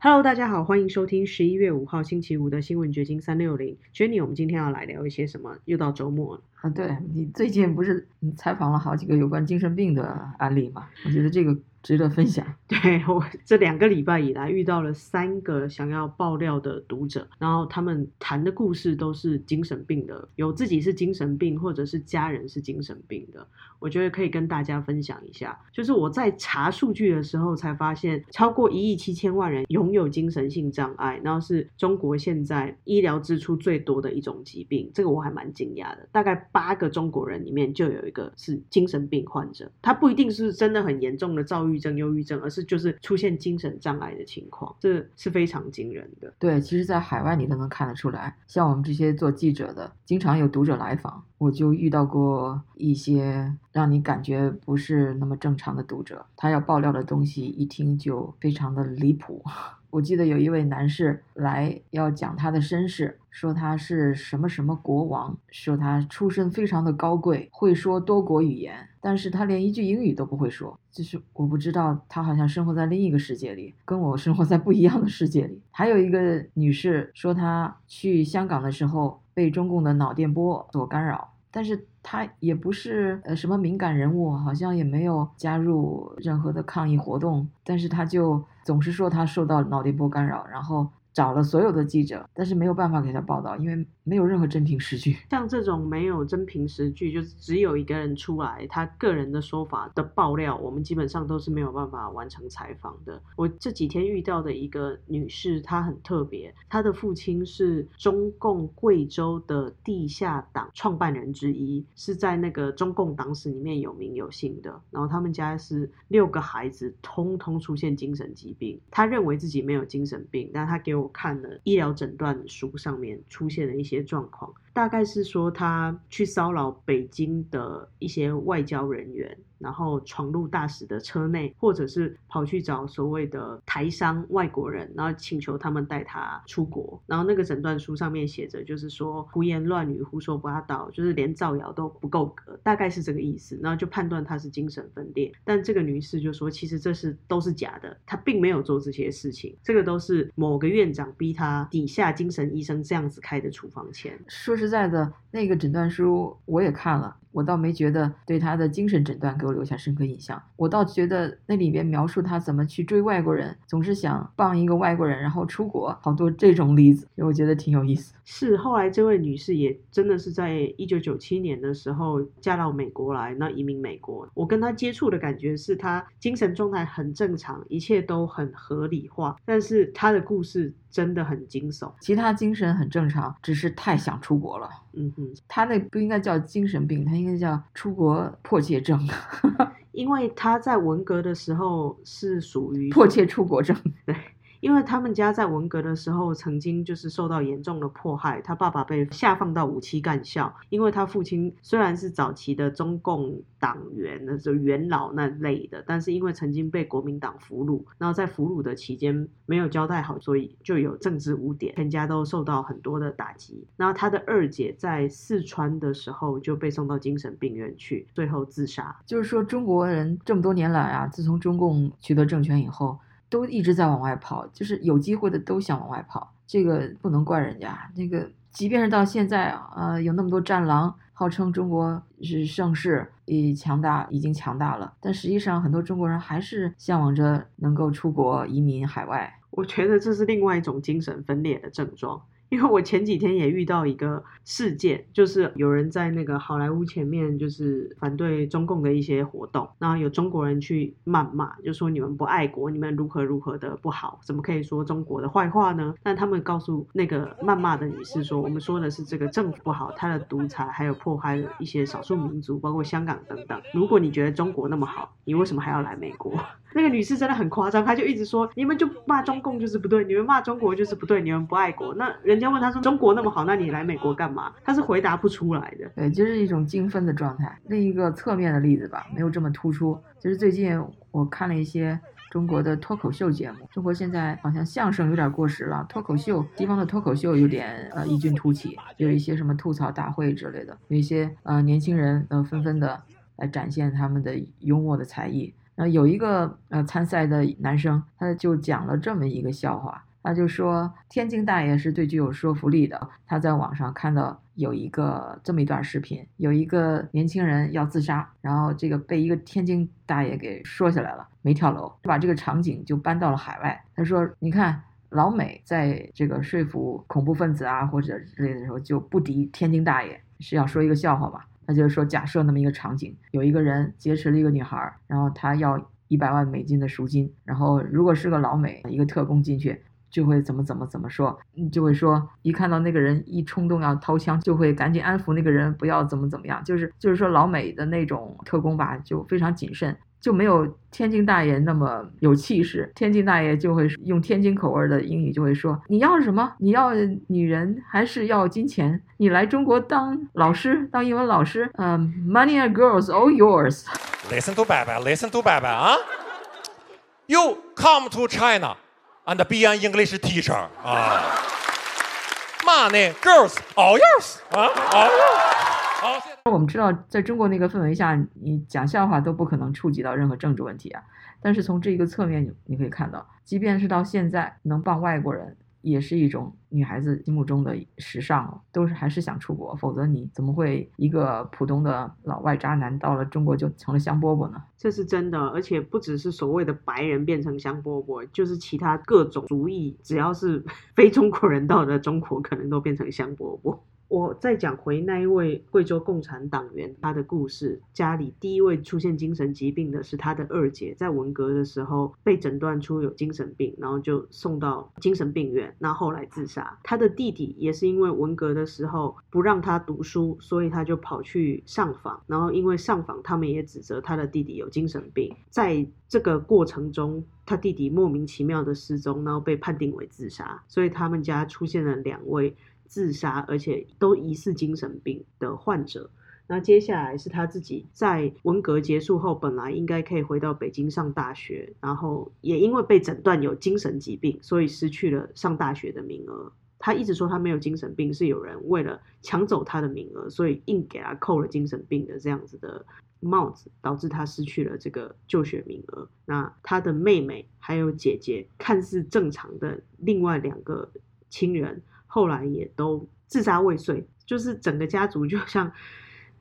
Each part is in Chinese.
Hello，大家好，欢迎收听十一月五号星期五的新闻掘金三六零。Jenny，我们今天要来聊一些什么？又到周末了。啊，对你最近不是采访了好几个有关精神病的案例吗？我觉得这个值得分享。对我这两个礼拜以来遇到了三个想要爆料的读者，然后他们谈的故事都是精神病的，有自己是精神病，或者是家人是精神病的。我觉得可以跟大家分享一下。就是我在查数据的时候才发现，超过一亿七千万人拥有精神性障碍，然后是中国现在医疗支出最多的一种疾病。这个我还蛮惊讶的，大概。八个中国人里面就有一个是精神病患者，他不一定是真的很严重的躁郁郁症、忧郁症，而是就是出现精神障碍的情况，这是非常惊人的。对，其实，在海外你都能看得出来，像我们这些做记者的，经常有读者来访，我就遇到过一些让你感觉不是那么正常的读者，他要爆料的东西一听就非常的离谱。我记得有一位男士来要讲他的身世，说他是什么什么国王，说他出身非常的高贵，会说多国语言，但是他连一句英语都不会说，就是我不知道他好像生活在另一个世界里，跟我生活在不一样的世界里。还有一个女士说她去香港的时候被中共的脑电波所干扰。但是他也不是呃什么敏感人物，好像也没有加入任何的抗议活动，但是他就总是说他受到脑电波干扰，然后。找了所有的记者，但是没有办法给他报道，因为没有任何真凭实据。像这种没有真凭实据，就只有一个人出来他个人的说法的爆料，我们基本上都是没有办法完成采访的。我这几天遇到的一个女士，她很特别，她的父亲是中共贵州的地下党创办人之一，是在那个中共党史里面有名有姓的。然后他们家是六个孩子，通通出现精神疾病。他认为自己没有精神病，但他给我。看了医疗诊断书上面出现的一些状况。大概是说他去骚扰北京的一些外交人员，然后闯入大使的车内，或者是跑去找所谓的台商外国人，然后请求他们带他出国。然后那个诊断书上面写着，就是说胡言乱语、胡说八道，就是连造谣都不够格，大概是这个意思。然后就判断他是精神分裂。但这个女士就说，其实这是都是假的，她并没有做这些事情，这个都是某个院长逼她底下精神医生这样子开的处方签。说实在的，那个诊断书我也看了。我倒没觉得对他的精神诊断给我留下深刻印象，我倒觉得那里边描述他怎么去追外国人，总是想傍一个外国人然后出国，好多这种例子，我觉得挺有意思。是后来这位女士也真的是在一九九七年的时候嫁到美国来，那移民美国。我跟她接触的感觉是她精神状态很正常，一切都很合理化，但是她的故事真的很惊悚。其他精神很正常，只是太想出国了。嗯哼，他那不应该叫精神病，他。应该叫出国迫切症，因为他在文革的时候是属于迫切出国症，对。因为他们家在文革的时候曾经就是受到严重的迫害，他爸爸被下放到五七干校，因为他父亲虽然是早期的中共党员，那就元老那类的，但是因为曾经被国民党俘虏，然后在俘虏的期间没有交代好，所以就有政治污点，全家都受到很多的打击。然后他的二姐在四川的时候就被送到精神病院去，最后自杀。就是说中国人这么多年来啊，自从中共取得政权以后。都一直在往外跑，就是有机会的都想往外跑，这个不能怪人家。那个即便是到现在啊，有那么多战狼，号称中国是盛世，已强大，已经强大了，但实际上很多中国人还是向往着能够出国移民海外。我觉得这是另外一种精神分裂的症状。因为我前几天也遇到一个事件，就是有人在那个好莱坞前面，就是反对中共的一些活动，然后有中国人去谩骂，就说你们不爱国，你们如何如何的不好，怎么可以说中国的坏话呢？但他们告诉那个谩骂的女士说，我们说的是这个政府不好，他的独裁还有迫害了一些少数民族，包括香港等等。如果你觉得中国那么好，你为什么还要来美国？那个女士真的很夸张，她就一直说你们就骂中共就是不对，你们骂中国就是不对，你们不爱国。那人人家问他说中国那么好，那你来美国干嘛？他是回答不出来的。对，就是一种精分的状态。另一个侧面的例子吧，没有这么突出。就是最近我看了一些中国的脱口秀节目，中国现在好像相声有点过时了，脱口秀，西方的脱口秀有点呃异军突起，有一些什么吐槽大会之类的，有一些呃年轻人呃纷纷的来展现他们的幽默的才艺。然后有一个呃参赛的男生，他就讲了这么一个笑话，他就说天津大爷是最具有说服力的。他在网上看到有一个这么一段视频，有一个年轻人要自杀，然后这个被一个天津大爷给说下来了，没跳楼，就把这个场景就搬到了海外。他说：“你看。”老美在这个说服恐怖分子啊或者之类的时候就不敌天津大爷，是要说一个笑话吧？那就是说，假设那么一个场景，有一个人劫持了一个女孩，然后他要一百万美金的赎金，然后如果是个老美，一个特工进去，就会怎么怎么怎么说，你就会说，一看到那个人一冲动要掏枪，就会赶紧安抚那个人，不要怎么怎么样，就是就是说老美的那种特工吧，就非常谨慎。就没有天津大爷那么有气势。天津大爷就会用天津口味的英语就会说：“你要什么？你要女人还是要金钱？你来中国当老师，当英文老师？嗯，money and girls all yours。” Listen to Baba, listen to Baba 啊！You come to China and be an English teacher 啊！Money, girls all yours 啊！All yours。好，我们知道，在中国那个氛围下，你讲笑话都不可能触及到任何政治问题啊。但是从这一个侧面，你你可以看到，即便是到现在，能帮外国人。也是一种女孩子心目中的时尚，都是还是想出国，否则你怎么会一个普通的老外渣男到了中国就成了香饽饽呢？这是真的，而且不只是所谓的白人变成香饽饽，就是其他各种族裔，只要是 非中国人到了中国，可能都变成香饽饽。我再讲回那一位贵州共产党员他的故事。家里第一位出现精神疾病的是他的二姐，在文革的时候被诊断出有精神病，然后就送到精神病院，那后来自杀。他的弟弟也是因为文革的时候不让他读书，所以他就跑去上访，然后因为上访，他们也指责他的弟弟有精神病。在这个过程中，他弟弟莫名其妙的失踪，然后被判定为自杀，所以他们家出现了两位。自杀，而且都疑似精神病的患者。那接下来是他自己在文革结束后，本来应该可以回到北京上大学，然后也因为被诊断有精神疾病，所以失去了上大学的名额。他一直说他没有精神病，是有人为了抢走他的名额，所以硬给他扣了精神病的这样子的帽子，导致他失去了这个就学名额。那他的妹妹还有姐姐，看似正常的另外两个亲人。后来也都自杀未遂，就是整个家族就像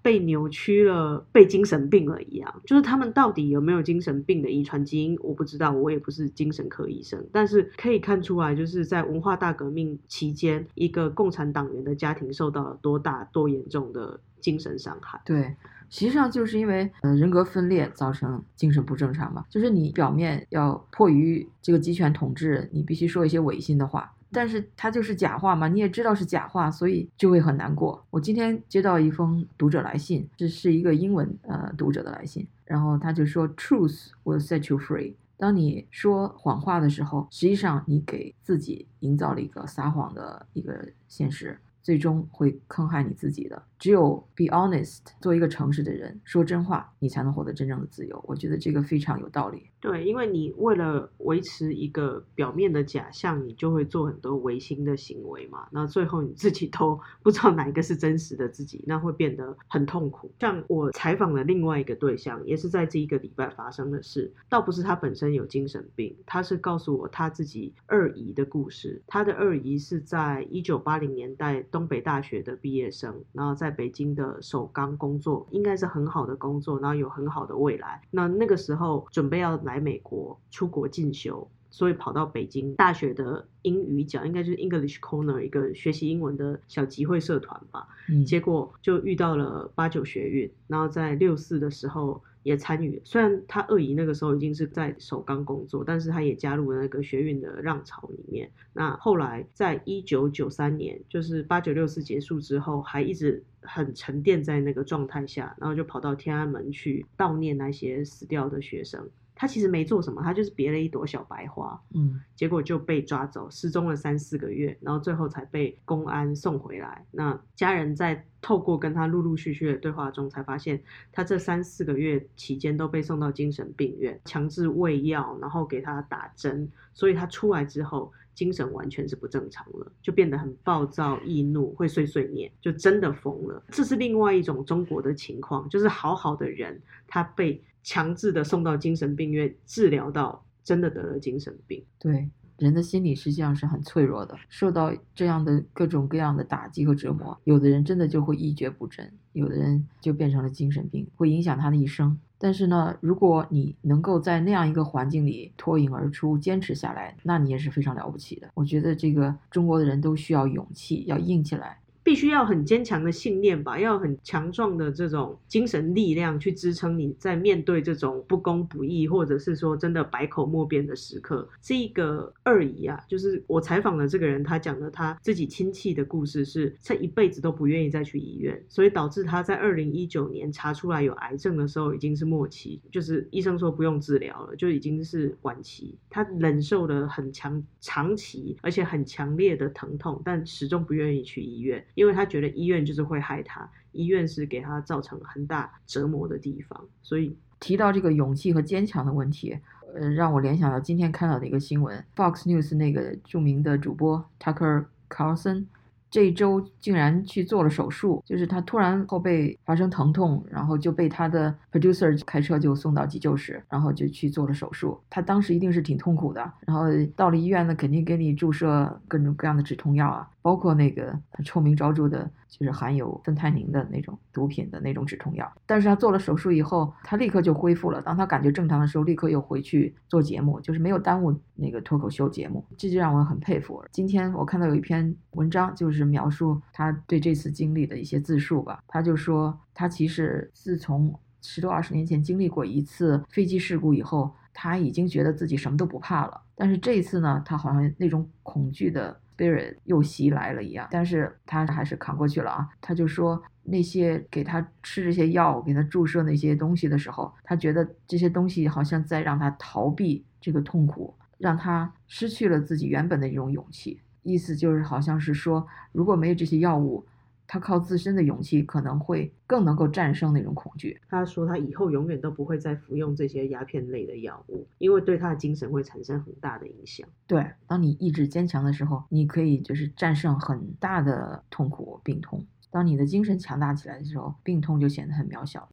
被扭曲了、被精神病了一样。就是他们到底有没有精神病的遗传基因，我不知道，我也不是精神科医生。但是可以看出来，就是在文化大革命期间，一个共产党员的家庭受到了多大、多严重的精神伤害。对，实际上就是因为呃人格分裂造成精神不正常嘛。就是你表面要迫于这个集权统治，你必须说一些违心的话。但是它就是假话嘛，你也知道是假话，所以就会很难过。我今天接到一封读者来信，这是一个英文呃读者的来信，然后他就说：“Truth will set you free。”当你说谎话的时候，实际上你给自己营造了一个撒谎的一个现实。最终会坑害你自己的。只有 be honest，做一个诚实的人，说真话，你才能获得真正的自由。我觉得这个非常有道理。对，因为你为了维持一个表面的假象，你就会做很多违心的行为嘛。那最后你自己都不知道哪一个是真实的自己，那会变得很痛苦。像我采访的另外一个对象，也是在这一个礼拜发生的事，倒不是他本身有精神病，他是告诉我他自己二姨的故事。他的二姨是在一九八零年代。东北大学的毕业生，然后在北京的首钢工作，应该是很好的工作，然后有很好的未来。那那个时候准备要来美国出国进修，所以跑到北京大学的英语角，应该就是 English Corner 一个学习英文的小集会社团吧。结果就遇到了八九学运，然后在六四的时候。也参与，虽然他二姨那个时候已经是在首钢工作，但是他也加入了那个学运的浪潮里面。那后来在一九九三年，就是八九六四结束之后，还一直很沉淀在那个状态下，然后就跑到天安门去悼念那些死掉的学生。他其实没做什么，他就是别了一朵小白花，嗯，结果就被抓走，失踪了三四个月，然后最后才被公安送回来。那家人在透过跟他陆陆续续的对话中，才发现他这三四个月期间都被送到精神病院，强制喂药，然后给他打针，所以他出来之后精神完全是不正常了，就变得很暴躁易怒，会碎碎念，就真的疯了。这是另外一种中国的情况，就是好好的人他被。强制的送到精神病院治疗到真的得了精神病。对，人的心理实际上是很脆弱的，受到这样的各种各样的打击和折磨，有的人真的就会一蹶不振，有的人就变成了精神病，会影响他的一生。但是呢，如果你能够在那样一个环境里脱颖而出，坚持下来，那你也是非常了不起的。我觉得这个中国的人都需要勇气，要硬起来。必须要很坚强的信念吧，要很强壮的这种精神力量去支撑你在面对这种不公不义，或者是说真的百口莫辩的时刻。这个二姨啊，就是我采访的这个人，他讲的他自己亲戚的故事是，他一辈子都不愿意再去医院，所以导致他在二零一九年查出来有癌症的时候已经是末期，就是医生说不用治疗了，就已经是晚期。他忍受了很强长期而且很强烈的疼痛，但始终不愿意去医院。因为他觉得医院就是会害他，医院是给他造成很大折磨的地方，所以提到这个勇气和坚强的问题，呃，让我联想到今天看到的一个新闻，Fox News 那个著名的主播 Tucker Carlson。这一周竟然去做了手术，就是他突然后背发生疼痛，然后就被他的 producer 开车就送到急救室，然后就去做了手术。他当时一定是挺痛苦的，然后到了医院呢，肯定给你注射各种各样的止痛药啊，包括那个臭名昭著的，就是含有芬太宁的那种毒品的那种止痛药。但是他做了手术以后，他立刻就恢复了。当他感觉正常的时候，立刻又回去做节目，就是没有耽误那个脱口秀节目，这就让我很佩服。今天我看到有一篇文章，就。是描述他对这次经历的一些自述吧。他就说，他其实自从十多二十年前经历过一次飞机事故以后，他已经觉得自己什么都不怕了。但是这一次呢，他好像那种恐惧的贝尔又袭来了一样。但是他还是扛过去了啊。他就说，那些给他吃这些药、给他注射那些东西的时候，他觉得这些东西好像在让他逃避这个痛苦，让他失去了自己原本的一种勇气。意思就是，好像是说，如果没有这些药物，他靠自身的勇气可能会更能够战胜那种恐惧。他说，他以后永远都不会再服用这些鸦片类的药物，因为对他的精神会产生很大的影响。对，当你意志坚强的时候，你可以就是战胜很大的痛苦、病痛。当你的精神强大起来的时候，病痛就显得很渺小。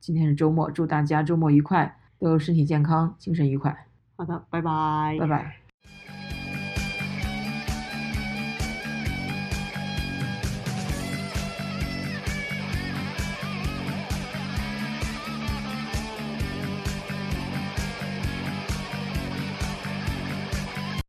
今天是周末，祝大家周末愉快，都身体健康，精神愉快。好的，拜拜，拜拜。